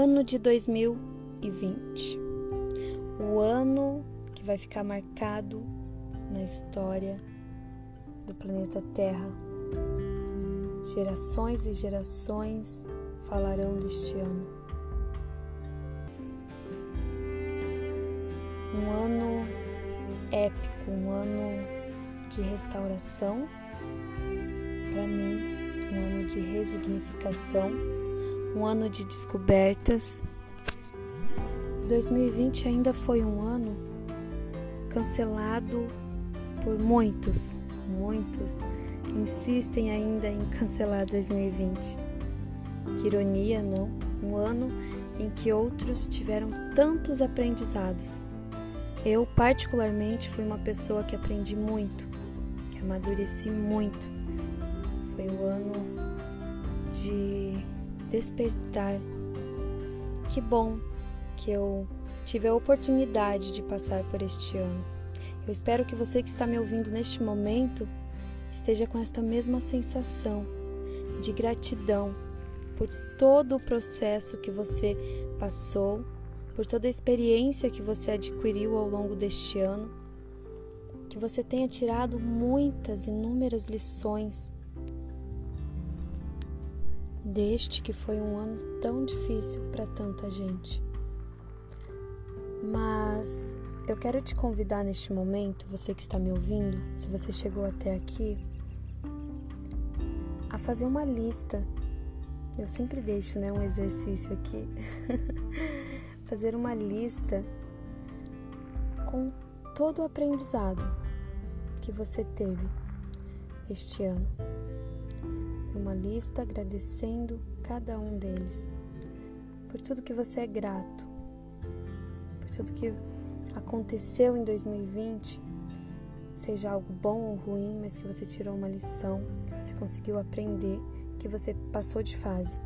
Ano de 2020. O ano que vai ficar marcado na história do planeta Terra. Gerações e gerações falarão deste ano. Um ano épico, um ano de restauração para mim, um ano de resignificação, um ano de descobertas. 2020 ainda foi um ano cancelado por muitos, muitos insistem ainda em cancelar 2020. Que ironia, não? Um ano em que outros tiveram tantos aprendizados. Eu, particularmente, fui uma pessoa que aprendi muito, que amadureci muito. Foi o ano de despertar. Que bom que eu tive a oportunidade de passar por este ano. Eu espero que você que está me ouvindo neste momento esteja com esta mesma sensação de gratidão por todo o processo que você passou, por toda a experiência que você adquiriu ao longo deste ano, que você tenha tirado muitas, inúmeras lições deste que foi um ano tão difícil para tanta gente. Mas eu quero te convidar neste momento, você que está me ouvindo, se você chegou até aqui, a fazer uma lista. Eu sempre deixo, né, um exercício aqui. fazer uma lista com todo o aprendizado que você teve este ano. Lista agradecendo cada um deles por tudo que você é grato, por tudo que aconteceu em 2020, seja algo bom ou ruim, mas que você tirou uma lição, que você conseguiu aprender, que você passou de fase.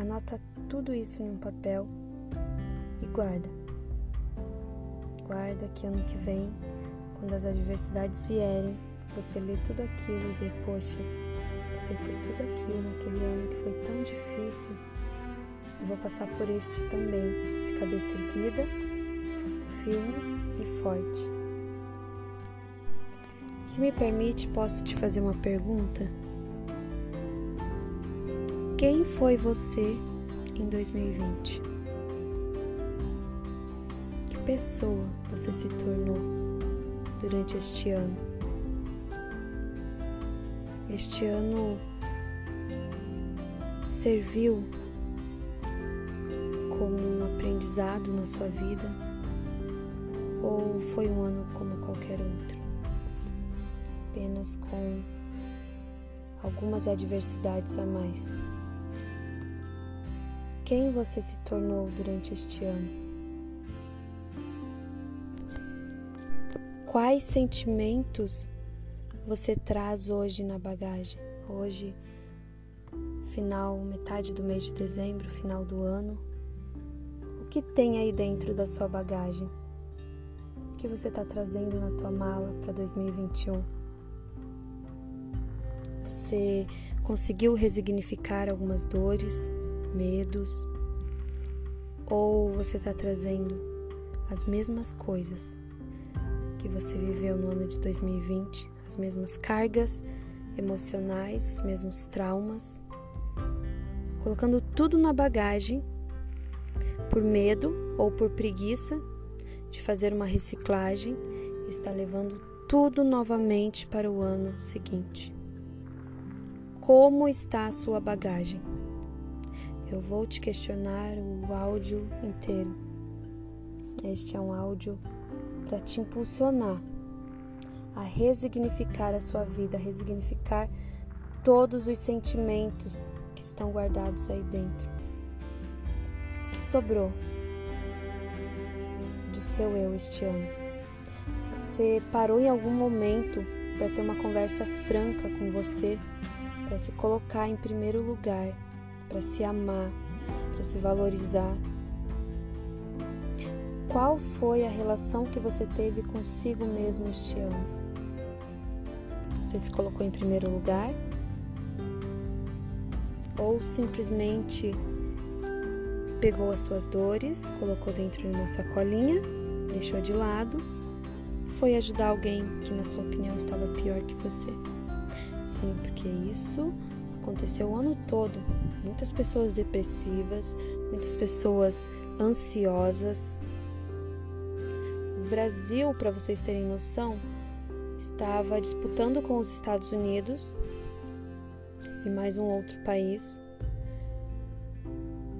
Anota tudo isso em um papel e guarda. Guarda que ano que vem, quando as adversidades vierem, você lê tudo aquilo e vê, poxa, passei por tudo aquilo naquele ano que foi tão difícil. Eu vou passar por este também, de cabeça erguida, firme e forte. Se me permite, posso te fazer uma pergunta? Quem foi você em 2020? Que pessoa você se tornou durante este ano? Este ano serviu como um aprendizado na sua vida ou foi um ano como qualquer outro? Apenas com algumas adversidades a mais. Quem você se tornou durante este ano? Quais sentimentos você traz hoje na bagagem? Hoje, final, metade do mês de dezembro, final do ano. O que tem aí dentro da sua bagagem? O que você está trazendo na tua mala para 2021? Você conseguiu resignificar algumas dores, medos? Ou você está trazendo as mesmas coisas que você viveu no ano de 2020 as mesmas cargas emocionais, os mesmos traumas, colocando tudo na bagagem por medo ou por preguiça de fazer uma reciclagem, está levando tudo novamente para o ano seguinte. Como está a sua bagagem? Eu vou te questionar o áudio inteiro. Este é um áudio para te impulsionar a resignificar a sua vida, a resignificar todos os sentimentos que estão guardados aí dentro. O que sobrou do seu eu este ano? Você parou em algum momento para ter uma conversa franca com você, para se colocar em primeiro lugar, para se amar, para se valorizar? Qual foi a relação que você teve consigo mesmo este ano? Você se colocou em primeiro lugar? Ou simplesmente pegou as suas dores, colocou dentro de uma sacolinha, deixou de lado foi ajudar alguém que, na sua opinião, estava pior que você. Sim, porque isso aconteceu o ano todo. Muitas pessoas depressivas, muitas pessoas ansiosas. O Brasil, para vocês terem noção, estava disputando com os Estados Unidos e mais um outro país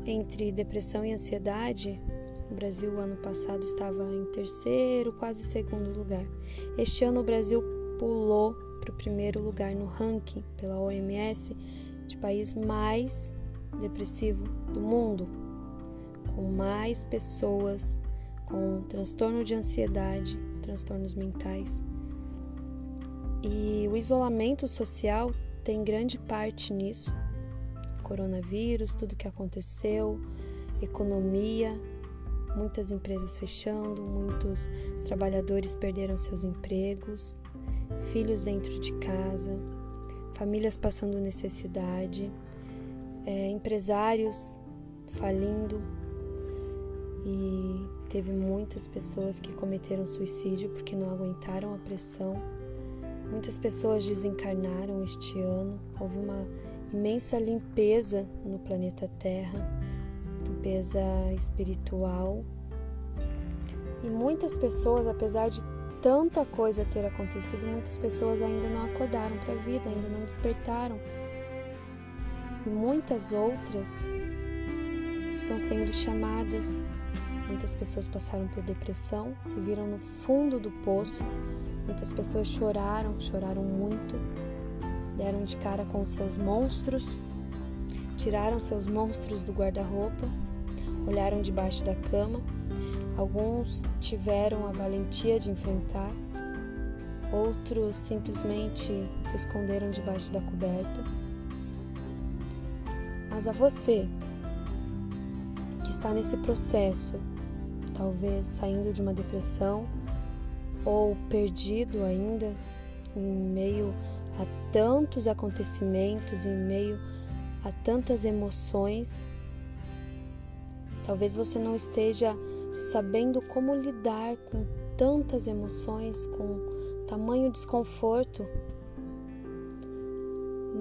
entre depressão e ansiedade, o Brasil ano passado estava em terceiro, quase segundo lugar. Este ano o Brasil pulou para o primeiro lugar no ranking pela OMS de país mais depressivo do mundo, com mais pessoas com transtorno de ansiedade, transtornos mentais. E o isolamento social tem grande parte nisso coronavírus, tudo que aconteceu, economia, muitas empresas fechando, muitos trabalhadores perderam seus empregos, filhos dentro de casa, famílias passando necessidade, é, empresários falindo e teve muitas pessoas que cometeram suicídio porque não aguentaram a pressão. Muitas pessoas desencarnaram este ano. Houve uma imensa limpeza no planeta Terra, limpeza espiritual. E muitas pessoas, apesar de tanta coisa ter acontecido, muitas pessoas ainda não acordaram para a vida, ainda não despertaram. E muitas outras estão sendo chamadas. Muitas pessoas passaram por depressão, se viram no fundo do poço. Muitas pessoas choraram, choraram muito deram de cara com seus monstros, tiraram seus monstros do guarda-roupa, olharam debaixo da cama. Alguns tiveram a valentia de enfrentar, outros simplesmente se esconderam debaixo da coberta. Mas a você que está nesse processo, talvez saindo de uma depressão ou perdido ainda em meio a tantos acontecimentos, em meio a tantas emoções. Talvez você não esteja sabendo como lidar com tantas emoções, com tamanho desconforto.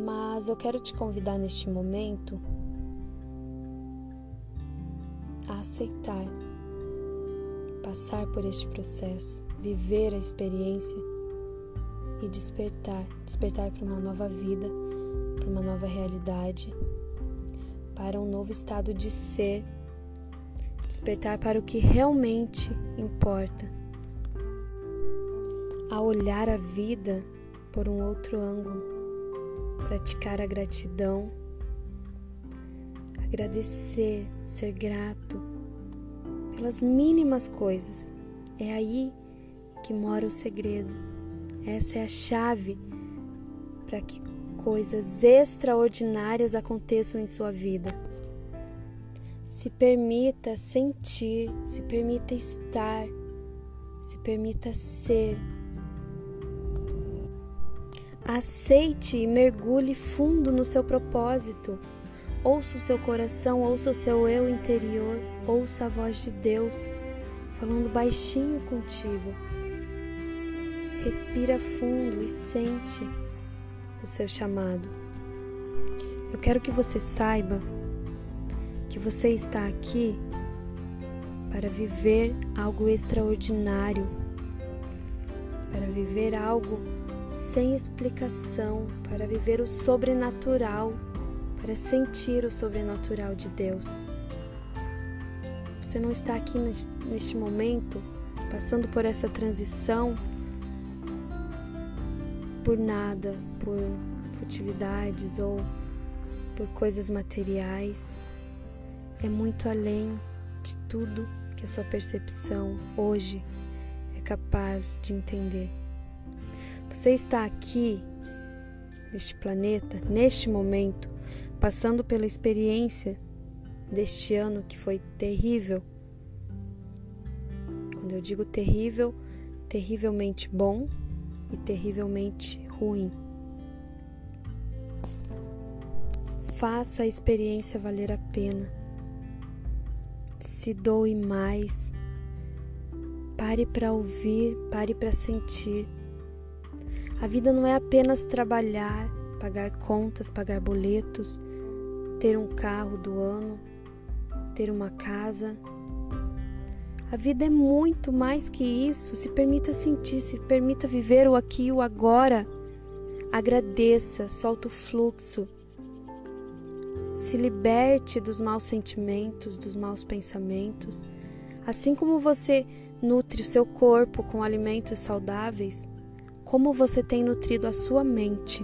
Mas eu quero te convidar neste momento a aceitar, passar por este processo, viver a experiência e despertar despertar para uma nova vida, para uma nova realidade, para um novo estado de ser, despertar para o que realmente importa. A olhar a vida por um outro ângulo, praticar a gratidão, agradecer, ser grato pelas mínimas coisas. É aí que mora o segredo essa é a chave para que coisas extraordinárias aconteçam em sua vida. Se permita sentir, se permita estar, se permita ser. Aceite e mergulhe fundo no seu propósito. Ouça o seu coração, ouça o seu eu interior, ouça a voz de Deus falando baixinho contigo. Respira fundo e sente o seu chamado. Eu quero que você saiba que você está aqui para viver algo extraordinário, para viver algo sem explicação, para viver o sobrenatural, para sentir o sobrenatural de Deus. Você não está aqui neste momento passando por essa transição por nada, por futilidades ou por coisas materiais. É muito além de tudo que a sua percepção hoje é capaz de entender. Você está aqui, neste planeta, neste momento, passando pela experiência deste ano que foi terrível. Quando eu digo terrível, terrivelmente bom e terrivelmente ruim. Faça a experiência valer a pena. Se doe mais. Pare para ouvir, pare para sentir. A vida não é apenas trabalhar, pagar contas, pagar boletos, ter um carro do ano, ter uma casa. A vida é muito mais que isso. Se permita sentir, se permita viver o aqui e o agora. Agradeça, solta o fluxo. Se liberte dos maus sentimentos, dos maus pensamentos. Assim como você nutre o seu corpo com alimentos saudáveis, como você tem nutrido a sua mente.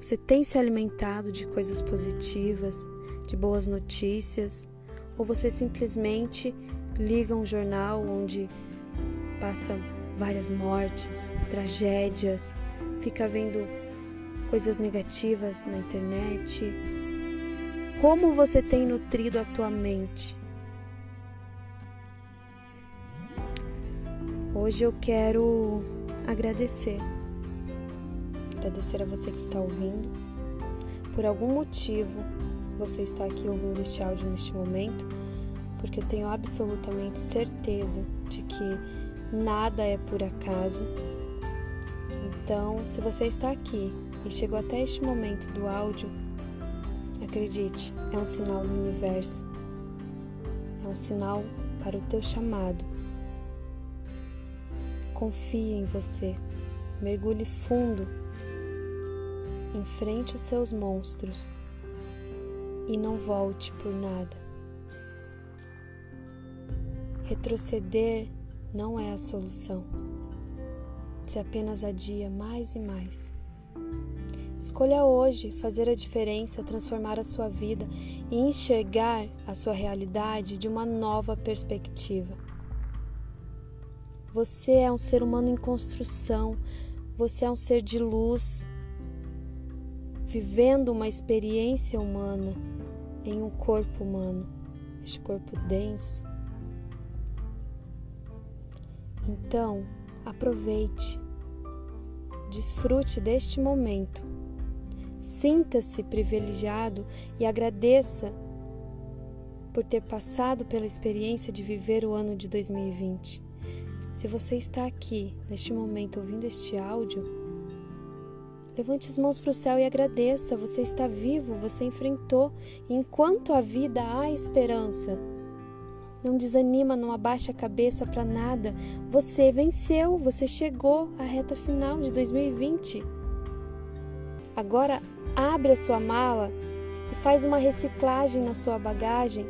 Você tem se alimentado de coisas positivas, de boas notícias, ou você simplesmente liga um jornal onde passam várias mortes, tragédias, fica vendo coisas negativas na internet? Como você tem nutrido a tua mente? Hoje eu quero agradecer. Agradecer a você que está ouvindo. Por algum motivo você está aqui ouvindo este áudio neste momento, porque eu tenho absolutamente certeza de que nada é por acaso. Então, se você está aqui e chegou até este momento do áudio, acredite, é um sinal do universo. É um sinal para o teu chamado. Confie em você. Mergulhe fundo. Enfrente os seus monstros e não volte por nada. Retroceder não é a solução. Se apenas adia mais e mais. Escolha hoje fazer a diferença, transformar a sua vida e enxergar a sua realidade de uma nova perspectiva. Você é um ser humano em construção, você é um ser de luz, vivendo uma experiência humana em um corpo humano, este corpo denso. Então, aproveite, desfrute deste momento, sinta-se privilegiado e agradeça por ter passado pela experiência de viver o ano de 2020. Se você está aqui, neste momento, ouvindo este áudio, levante as mãos para o céu e agradeça. Você está vivo, você enfrentou. Enquanto a vida há esperança. Não desanima, não abaixa a cabeça para nada. Você venceu, você chegou à reta final de 2020. Agora abre a sua mala e faz uma reciclagem na sua bagagem.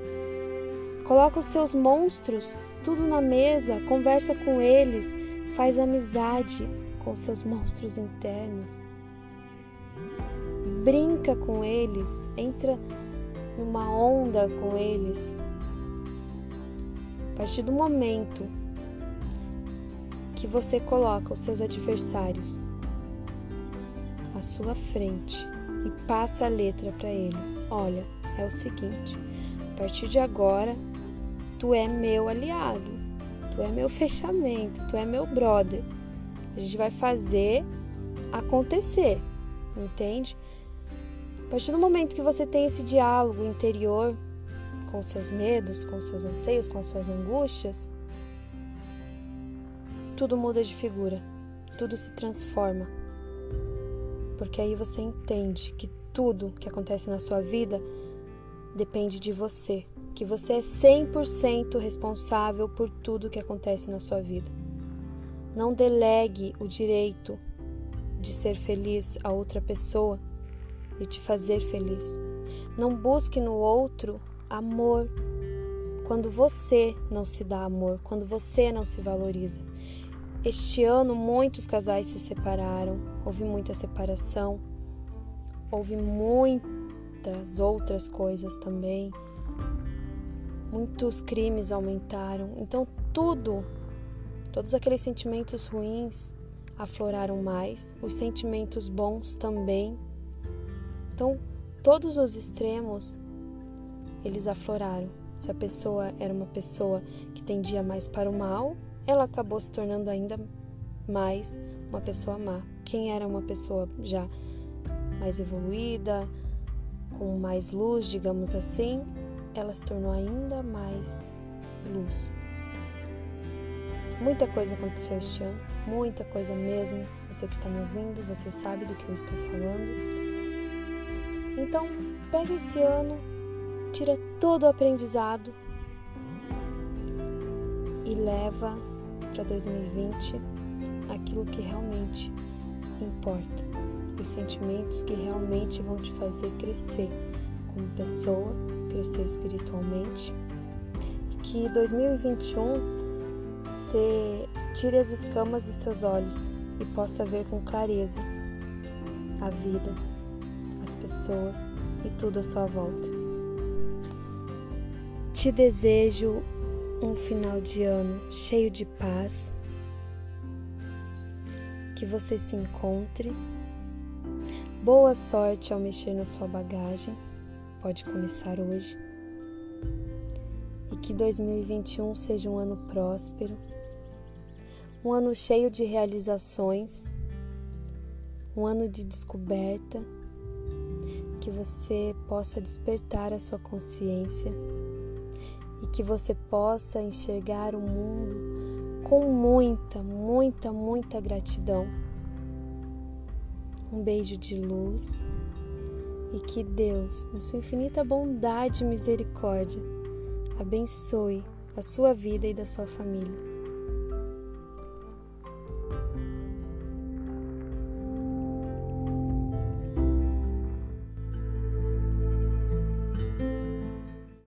Coloca os seus monstros tudo na mesa, conversa com eles, faz amizade com seus monstros internos. Brinca com eles, entra numa onda com eles. Partir do momento que você coloca os seus adversários à sua frente e passa a letra para eles, olha, é o seguinte: a partir de agora Tu é meu aliado, tu é meu fechamento, tu é meu brother. A gente vai fazer acontecer, entende? A partir do momento que você tem esse diálogo interior com seus medos, com seus anseios, com as suas angústias, tudo muda de figura, tudo se transforma. Porque aí você entende que tudo que acontece na sua vida depende de você, que você é 100% responsável por tudo que acontece na sua vida. Não delegue o direito de ser feliz a outra pessoa e te fazer feliz. Não busque no outro amor quando você não se dá amor, quando você não se valoriza. Este ano muitos casais se separaram, houve muita separação, houve muitas outras coisas também muitos crimes aumentaram. Então, tudo, todos aqueles sentimentos ruins afloraram mais, os sentimentos bons também. Então, todos os extremos eles afloraram. Se a pessoa era uma pessoa que tendia mais para o mal, ela acabou se tornando ainda mais uma pessoa má. Quem era uma pessoa já mais evoluída, com mais luz, digamos assim, ela se tornou ainda mais luz. Muita coisa aconteceu este ano, muita coisa mesmo. Você que está me ouvindo, você sabe do que eu estou falando. Então, pega esse ano, tira todo o aprendizado e leva para 2020 aquilo que realmente importa, os sentimentos que realmente vão te fazer crescer como pessoa, crescer espiritualmente. E que 2021 você tire as escamas dos seus olhos e possa ver com clareza a vida, as pessoas e tudo à sua volta. Te desejo um final de ano cheio de paz, que você se encontre. Boa sorte ao mexer na sua bagagem, pode começar hoje. E que 2021 seja um ano próspero, um ano cheio de realizações, um ano de descoberta, que você possa despertar a sua consciência e que você possa enxergar o mundo com muita, muita, muita gratidão. Um beijo de luz e que Deus, na sua infinita bondade e misericórdia, abençoe a sua vida e da sua família.